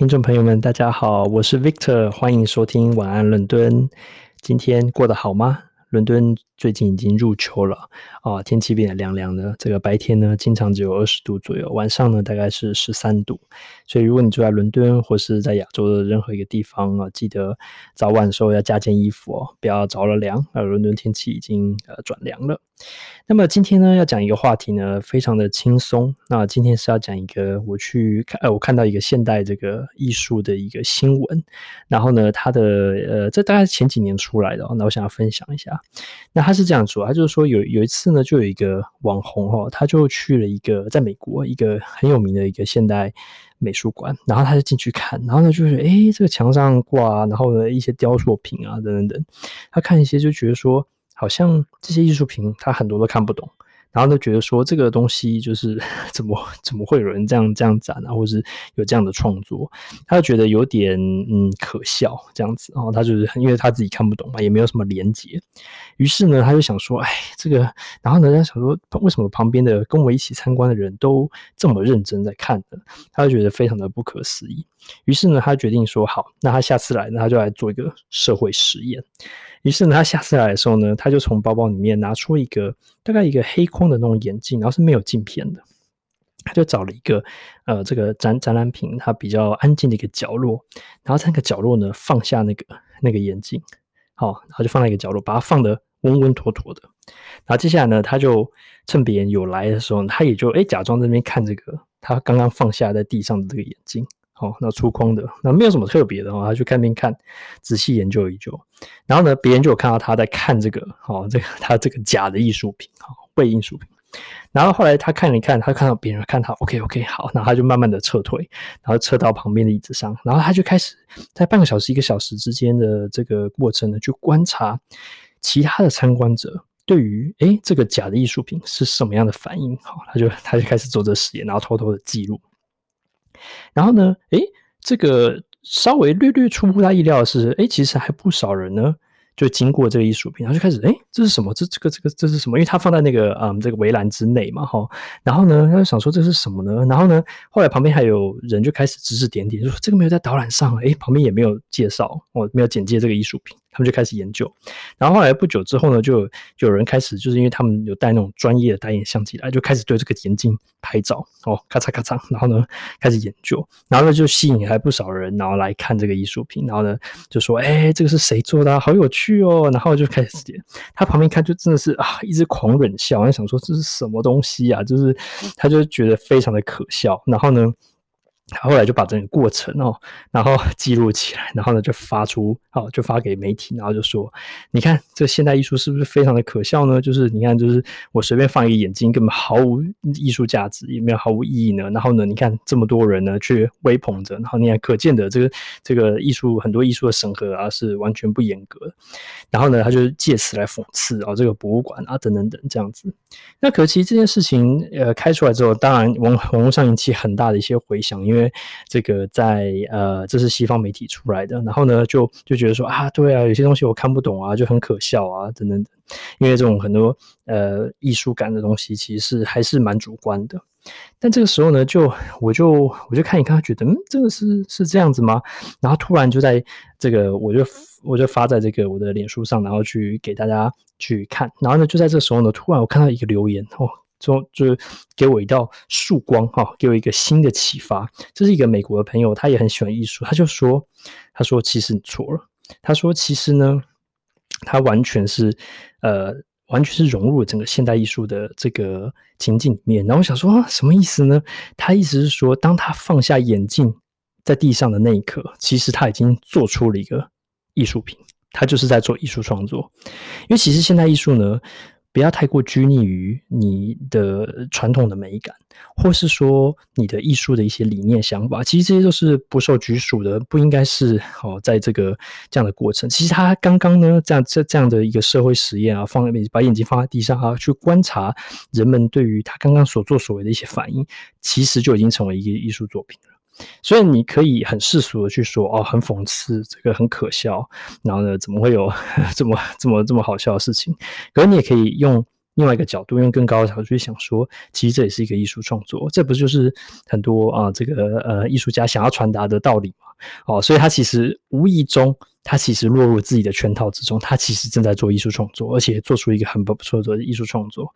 听众朋友们，大家好，我是 Victor，欢迎收听晚安伦敦。今天过得好吗？伦敦最近已经入秋了啊，天气变得凉凉的。这个白天呢，经常只有二十度左右，晚上呢大概是十三度。所以如果你住在伦敦或是在亚洲的任何一个地方啊，记得早晚的时候要加件衣服哦，不要着了凉。啊，伦敦天气已经呃转凉了。那么今天呢，要讲一个话题呢，非常的轻松。那今天是要讲一个我去看，呃，我看到一个现代这个艺术的一个新闻。然后呢，它的呃，这大概前几年出来的。那我想要分享一下。那他是这样说，他就是说有有一次呢，就有一个网红哈，他就去了一个在美国一个很有名的一个现代美术馆，然后他就进去看，然后呢就是诶，这个墙上挂，然后呢一些雕塑品啊等等等，他看一些就觉得说。好像这些艺术品，他很多都看不懂，然后就觉得说这个东西就是 怎么怎么会有人这样这样展啊，或是有这样的创作，他就觉得有点嗯可笑这样子，然后他就是因为他自己看不懂嘛，也没有什么连结，于是呢他就想说，哎，这个，然后呢他想说，为什么旁边的跟我一起参观的人都这么认真在看呢？他就觉得非常的不可思议，于是呢他决定说，好，那他下次来，那他就来做一个社会实验。于是呢，他下次来的时候呢，他就从包包里面拿出一个大概一个黑框的那种眼镜，然后是没有镜片的。他就找了一个呃这个展展览品，它比较安静的一个角落，然后在那个角落呢放下那个那个眼镜，好，然后就放在一个角落，把它放得稳稳妥妥的。然后接下来呢，他就趁别人有来的时候，他也就诶假装在那边看这个他刚刚放下在地上的这个眼镜。哦，那粗框的，那没有什么特别的哦，他去看边看，仔细研究一究，然后呢，别人就有看到他在看这个，哦，这个他这个假的艺术品，哦，伪艺术品，然后后来他看了一看，他看到别人看他，OK OK，好，然后他就慢慢的撤退，然后撤到旁边的椅子上，然后他就开始在半个小时一个小时之间的这个过程呢，去观察其他的参观者对于诶这个假的艺术品是什么样的反应，好，他就他就开始做这实验，然后偷偷的记录。然后呢，诶，这个稍微略略出乎他意料的是，诶，其实还不少人呢，就经过这个艺术品，然后就开始，诶，这是什么？这这个这个这是什么？因为他放在那个嗯这个围栏之内嘛，哈。然后呢，他就想说这是什么呢？然后呢，后来旁边还有人就开始指指点点，就说这个没有在导览上，诶，旁边也没有介绍，哦，没有简介这个艺术品。他们就开始研究，然后后来不久之后呢，就有人开始，就是因为他们有带那种专业的单眼相机来，就开始对这个眼镜拍照，哦，咔嚓咔嚓，然后呢开始研究，然后呢就吸引来不少人，然后来看这个艺术品，然后呢就说，哎，这个是谁做的啊？好有趣哦，然后就开始点，他旁边看就真的是啊，一直狂忍笑，想说这是什么东西啊？就是他就觉得非常的可笑，然后呢。他后来就把整个过程哦，然后 记录起来，然后呢就发出，哦就发给媒体，然后就说，你看这现代艺术是不是非常的可笑呢？就是你看，就是我随便放一个眼镜，根本毫无艺术价值，也没有毫无意义呢。然后呢，你看这么多人呢去微捧着，然后你看可见的这个这个艺术很多艺术的审核啊是完全不严格。然后呢，他就借此来讽刺啊这个博物馆啊等等等这样子。那可惜这件事情呃开出来之后，当然网网络上引起很大的一些回响，因为。因为这个在呃，这是西方媒体出来的，然后呢，就就觉得说啊，对啊，有些东西我看不懂啊，就很可笑啊，等等等。因为这种很多呃艺术感的东西，其实是还是蛮主观的。但这个时候呢，就我就我就看一看，觉得嗯，这个是是这样子吗？然后突然就在这个，我就我就发在这个我的脸书上，然后去给大家去看。然后呢，就在这时候呢，突然我看到一个留言哦。就就给我一道曙光哈，给我一个新的启发。这是一个美国的朋友，他也很喜欢艺术，他就说：“他说其实你错了。他说其实呢，他完全是呃，完全是融入了整个现代艺术的这个情境里面。然后我想说啊，什么意思呢？他意思是说，当他放下眼镜在地上的那一刻，其实他已经做出了一个艺术品，他就是在做艺术创作。因为其实现代艺术呢。”不要太过拘泥于你的传统的美感，或是说你的艺术的一些理念想法，其实这些都是不受拘束的，不应该是哦，在这个这样的过程。其实他刚刚呢，这样这这样的一个社会实验啊，放在把眼睛放在地上啊，去观察人们对于他刚刚所作所为的一些反应，其实就已经成为一个艺术作品了。所以你可以很世俗的去说哦，很讽刺，这个很可笑，然后呢，怎么会有 这么这么这么好笑的事情？可是你也可以用另外一个角度，用更高的角度去想说，其实这也是一个艺术创作，这不就是很多啊这个呃艺术家想要传达的道理吗？哦，所以他其实无意中，他其实落入自己的圈套之中，他其实正在做艺术创作，而且做出一个很不不错的艺术创作。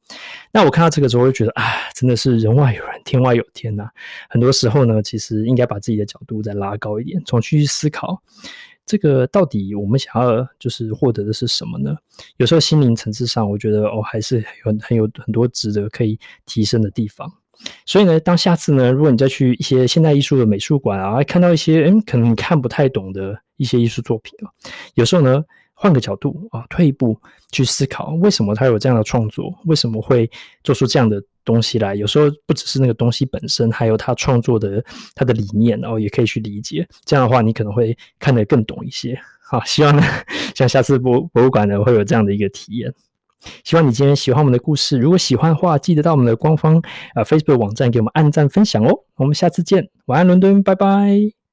那我看到这个时候，我就觉得啊，真的是人外有人，天外有天呐、很多时候呢，其实应该把自己的角度再拉高一点，重新去思考，这个到底我们想要就是获得的是什么呢？有时候心灵层次上，我觉得哦，还是很很有很多值得可以提升的地方。所以呢，当下次呢，如果你再去一些现代艺术的美术馆啊，看到一些嗯，可能你看不太懂的一些艺术作品啊，有时候呢，换个角度啊，退一步去思考，为什么他有这样的创作，为什么会做出这样的东西来？有时候不只是那个东西本身，还有他创作的他的理念，然后也可以去理解。这样的话，你可能会看得更懂一些。好，希望呢，像下次博博物馆呢，会有这样的一个体验。希望你今天喜欢我们的故事。如果喜欢的话，记得到我们的官方呃 Facebook 网站给我们按赞分享哦。我们下次见，晚安伦敦，拜拜。